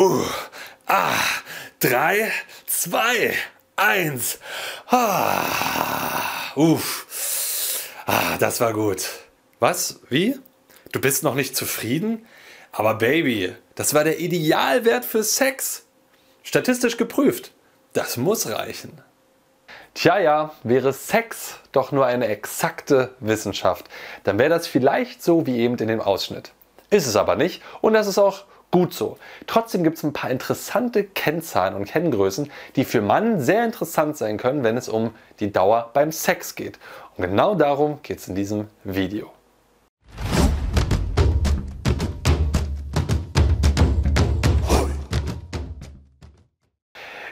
Uh, ah, drei, zwei, eins. Ah, uff. Ah, das war gut. Was? Wie? Du bist noch nicht zufrieden? Aber Baby, das war der Idealwert für Sex. Statistisch geprüft. Das muss reichen. Tja, ja, wäre Sex doch nur eine exakte Wissenschaft, dann wäre das vielleicht so wie eben in dem Ausschnitt. Ist es aber nicht und das ist auch gut so. Trotzdem gibt es ein paar interessante Kennzahlen und Kenngrößen, die für Mann sehr interessant sein können, wenn es um die Dauer beim Sex geht. Und genau darum geht es in diesem Video.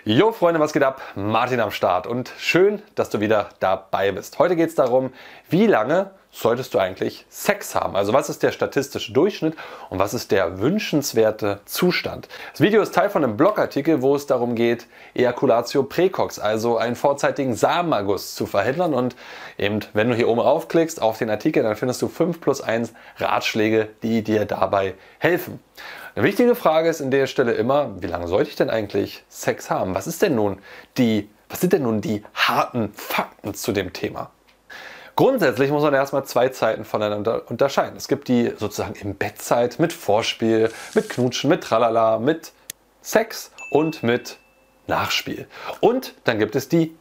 Jo Freunde, was geht ab? Martin am Start und schön, dass du wieder dabei bist. Heute geht es darum, wie lange solltest du eigentlich Sex haben? Also was ist der statistische Durchschnitt und was ist der wünschenswerte Zustand? Das Video ist Teil von einem Blogartikel, wo es darum geht, Ejaculatio precox, also einen vorzeitigen Samenerguss zu verhindern und eben, wenn du hier oben raufklickst auf den Artikel, dann findest du 5 plus 1 Ratschläge, die dir dabei helfen. Eine wichtige Frage ist in der Stelle immer, wie lange sollte ich denn eigentlich Sex haben? Was ist denn nun die, was sind denn nun die harten Fakten zu dem Thema? Grundsätzlich muss man erstmal zwei Zeiten voneinander unterscheiden. Es gibt die sozusagen im Bettzeit mit Vorspiel, mit Knutschen, mit Tralala, mit Sex und mit Nachspiel. Und dann gibt es die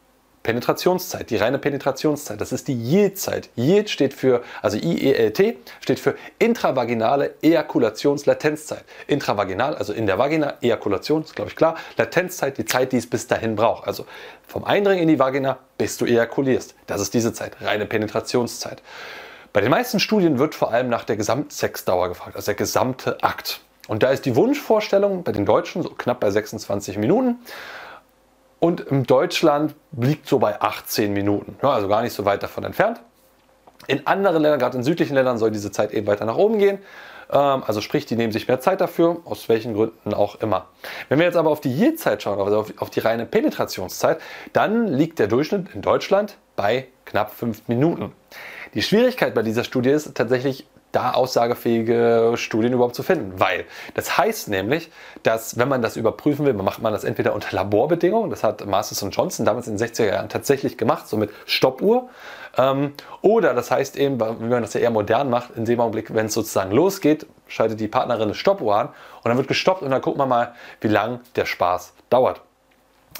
Penetrationszeit, die reine Penetrationszeit, das ist die Yield-Zeit. Yield steht für, also IELT, steht für intravaginale Ejakulationslatenzzeit. Intravaginal, also in der Vagina, Ejakulation, ist glaube ich klar. Latenzzeit, die Zeit, die es bis dahin braucht. Also vom Eindringen in die Vagina bis du ejakulierst. Das ist diese Zeit, reine Penetrationszeit. Bei den meisten Studien wird vor allem nach der Gesamtsexdauer gefragt, also der gesamte Akt. Und da ist die Wunschvorstellung bei den Deutschen so knapp bei 26 Minuten. Und in Deutschland liegt so bei 18 Minuten, ja, also gar nicht so weit davon entfernt. In anderen Ländern, gerade in südlichen Ländern, soll diese Zeit eben weiter nach oben gehen. Ähm, also sprich, die nehmen sich mehr Zeit dafür, aus welchen Gründen auch immer. Wenn wir jetzt aber auf die Yield-Zeit schauen, also auf die reine Penetrationszeit, dann liegt der Durchschnitt in Deutschland bei knapp 5 Minuten. Die Schwierigkeit bei dieser Studie ist tatsächlich da aussagefähige Studien überhaupt zu finden. Weil das heißt nämlich, dass wenn man das überprüfen will, macht man das entweder unter Laborbedingungen, das hat Masters Johnson damals in den 60er Jahren tatsächlich gemacht, so mit Stoppuhr. Ähm, oder das heißt eben, wie man das ja eher modern macht, in dem Augenblick, wenn es sozusagen losgeht, schaltet die Partnerin eine Stoppuhr an und dann wird gestoppt und dann guckt man mal, wie lang der Spaß dauert.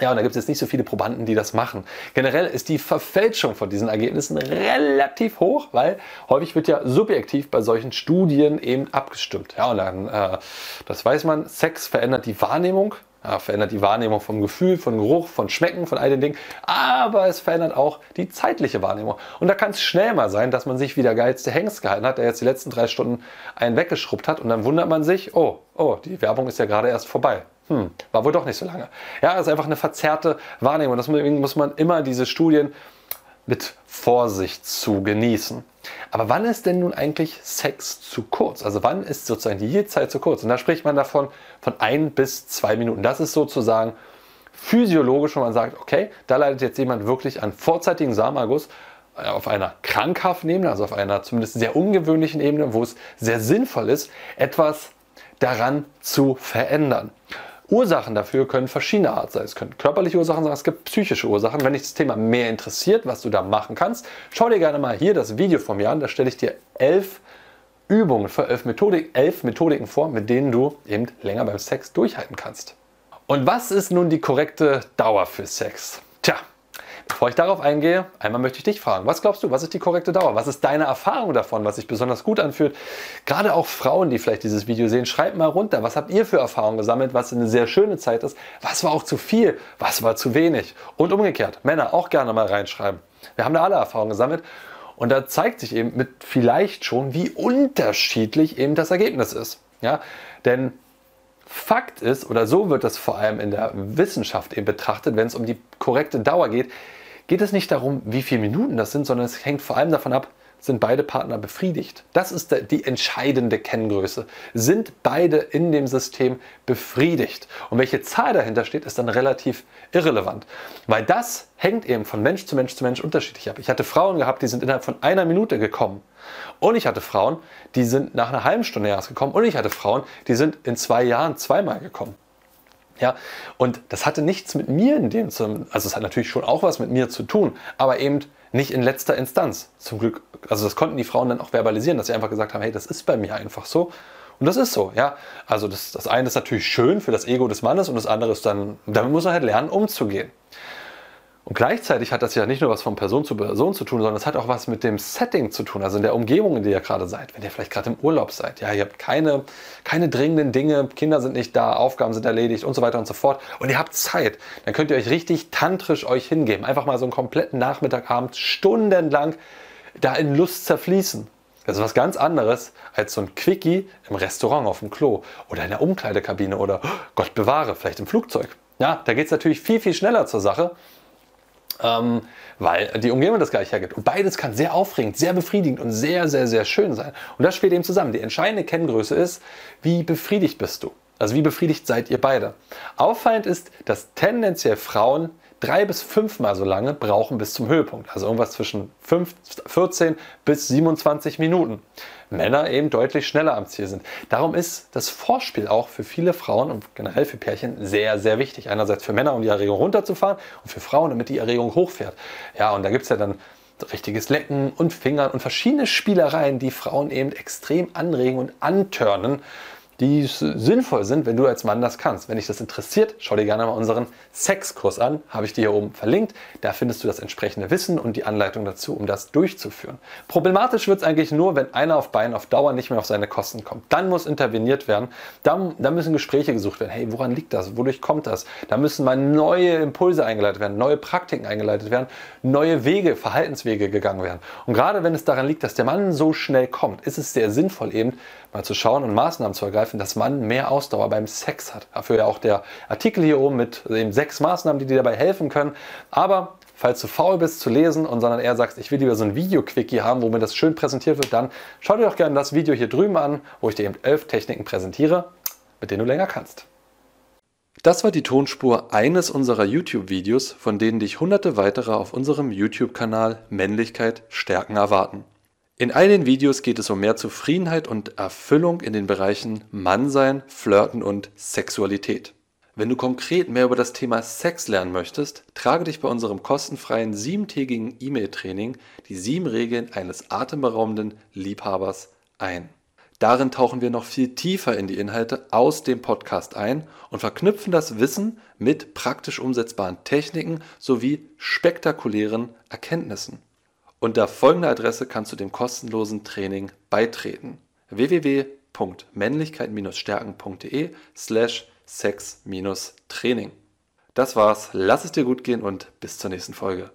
Ja, und da gibt es jetzt nicht so viele Probanden, die das machen. Generell ist die Verfälschung von diesen Ergebnissen relativ hoch, weil häufig wird ja subjektiv bei solchen Studien eben abgestimmt. Ja, und dann, äh, das weiß man, Sex verändert die Wahrnehmung, ja, verändert die Wahrnehmung vom Gefühl, von Geruch, von Schmecken, von all den Dingen, aber es verändert auch die zeitliche Wahrnehmung. Und da kann es schnell mal sein, dass man sich wie der geilste Hengst gehalten hat, der jetzt die letzten drei Stunden einen weggeschrubbt hat und dann wundert man sich, oh, oh, die Werbung ist ja gerade erst vorbei hm, war wohl doch nicht so lange. Ja, das ist einfach eine verzerrte Wahrnehmung. Deswegen muss man immer diese Studien mit Vorsicht zu genießen. Aber wann ist denn nun eigentlich Sex zu kurz? Also wann ist sozusagen die Zeit zu kurz? Und da spricht man davon von ein bis zwei Minuten. Das ist sozusagen physiologisch, wenn man sagt, okay, da leidet jetzt jemand wirklich an vorzeitigen Samenerguss äh, auf einer krankhaften Ebene, also auf einer zumindest sehr ungewöhnlichen Ebene, wo es sehr sinnvoll ist, etwas daran zu verändern. Ursachen dafür können verschiedene Art sein. Es können körperliche Ursachen sein, es gibt psychische Ursachen. Wenn dich das Thema mehr interessiert, was du da machen kannst, schau dir gerne mal hier das Video von mir an. Da stelle ich dir elf Übungen für elf, Methodik, elf Methodiken vor, mit denen du eben länger beim Sex durchhalten kannst. Und was ist nun die korrekte Dauer für Sex? Bevor ich darauf eingehe, einmal möchte ich dich fragen, was glaubst du, was ist die korrekte Dauer? Was ist deine Erfahrung davon, was sich besonders gut anfühlt? Gerade auch Frauen, die vielleicht dieses Video sehen, schreibt mal runter, was habt ihr für Erfahrungen gesammelt, was eine sehr schöne Zeit ist, was war auch zu viel, was war zu wenig? Und umgekehrt, Männer auch gerne mal reinschreiben. Wir haben da alle Erfahrungen gesammelt und da zeigt sich eben mit vielleicht schon, wie unterschiedlich eben das Ergebnis ist. Ja? Denn Fakt ist, oder so wird das vor allem in der Wissenschaft eben betrachtet, wenn es um die korrekte Dauer geht, geht es nicht darum, wie viele Minuten das sind, sondern es hängt vor allem davon ab, sind beide Partner befriedigt. Das ist die entscheidende Kenngröße. Sind beide in dem System befriedigt? Und welche Zahl dahinter steht, ist dann relativ irrelevant. Weil das hängt eben von Mensch zu Mensch zu Mensch unterschiedlich ab. Ich hatte Frauen gehabt, die sind innerhalb von einer Minute gekommen. Und ich hatte Frauen, die sind nach einer halben Stunde erst gekommen. Und ich hatte Frauen, die sind in zwei Jahren zweimal gekommen. Ja, und das hatte nichts mit mir in dem also es hat natürlich schon auch was mit mir zu tun, aber eben nicht in letzter Instanz. Zum Glück, also das konnten die Frauen dann auch verbalisieren, dass sie einfach gesagt haben, hey, das ist bei mir einfach so. Und das ist so, ja. Also das, das eine ist natürlich schön für das Ego des Mannes und das andere ist dann, damit muss man halt lernen, umzugehen. Und gleichzeitig hat das ja nicht nur was von Person zu Person zu tun, sondern es hat auch was mit dem Setting zu tun, also in der Umgebung, in der ihr gerade seid. Wenn ihr vielleicht gerade im Urlaub seid, ja, ihr habt keine, keine dringenden Dinge, Kinder sind nicht da, Aufgaben sind erledigt und so weiter und so fort. Und ihr habt Zeit, dann könnt ihr euch richtig tantrisch euch hingeben. Einfach mal so einen kompletten Nachmittagabend stundenlang da in Lust zerfließen. Das ist was ganz anderes als so ein Quickie im Restaurant auf dem Klo oder in der Umkleidekabine oder oh Gott bewahre, vielleicht im Flugzeug. Ja, da geht es natürlich viel, viel schneller zur Sache ähm, weil die Umgebung das gleich hergibt. Und beides kann sehr aufregend, sehr befriedigend und sehr, sehr, sehr schön sein. Und das spielt eben zusammen. Die entscheidende Kenngröße ist, wie befriedigt bist du? Also wie befriedigt seid ihr beide? Auffallend ist, dass tendenziell Frauen drei bis fünfmal so lange brauchen bis zum Höhepunkt. Also irgendwas zwischen 5, 14 bis 27 Minuten. Männer eben deutlich schneller am Ziel sind. Darum ist das Vorspiel auch für viele Frauen und generell für Pärchen sehr, sehr wichtig. Einerseits für Männer, um die Erregung runterzufahren und für Frauen, damit die Erregung hochfährt. Ja, und da gibt es ja dann richtiges Lecken und Fingern und verschiedene Spielereien, die Frauen eben extrem anregen und antörnen die sinnvoll sind, wenn du als Mann das kannst. Wenn dich das interessiert, schau dir gerne mal unseren Sexkurs an, habe ich dir hier oben verlinkt. Da findest du das entsprechende Wissen und die Anleitung dazu, um das durchzuführen. Problematisch wird es eigentlich nur, wenn einer auf Beinen auf Dauer nicht mehr auf seine Kosten kommt. Dann muss interveniert werden. Dann, dann müssen Gespräche gesucht werden. Hey, woran liegt das? Wodurch kommt das? Da müssen mal neue Impulse eingeleitet werden, neue Praktiken eingeleitet werden, neue Wege, Verhaltenswege gegangen werden. Und gerade wenn es daran liegt, dass der Mann so schnell kommt, ist es sehr sinnvoll eben mal zu schauen und Maßnahmen zu ergreifen, dass man mehr Ausdauer beim Sex hat. Dafür ja auch der Artikel hier oben mit eben sechs Maßnahmen, die dir dabei helfen können. Aber falls du faul bist zu lesen und sondern eher sagst, ich will lieber so ein Video-Quickie haben, wo mir das schön präsentiert wird, dann schau dir doch gerne das Video hier drüben an, wo ich dir eben elf Techniken präsentiere, mit denen du länger kannst. Das war die Tonspur eines unserer YouTube-Videos, von denen dich hunderte weitere auf unserem YouTube-Kanal Männlichkeit stärken erwarten. In all den Videos geht es um mehr Zufriedenheit und Erfüllung in den Bereichen Mannsein, Flirten und Sexualität. Wenn du konkret mehr über das Thema Sex lernen möchtest, trage dich bei unserem kostenfreien siebentägigen E-Mail-Training die sieben Regeln eines atemberaubenden Liebhabers ein. Darin tauchen wir noch viel tiefer in die Inhalte aus dem Podcast ein und verknüpfen das Wissen mit praktisch umsetzbaren Techniken sowie spektakulären Erkenntnissen. Unter folgender Adresse kannst du dem kostenlosen Training beitreten: www.männlichkeit-stärken.de slash sex-training. Das war's, lass es dir gut gehen und bis zur nächsten Folge.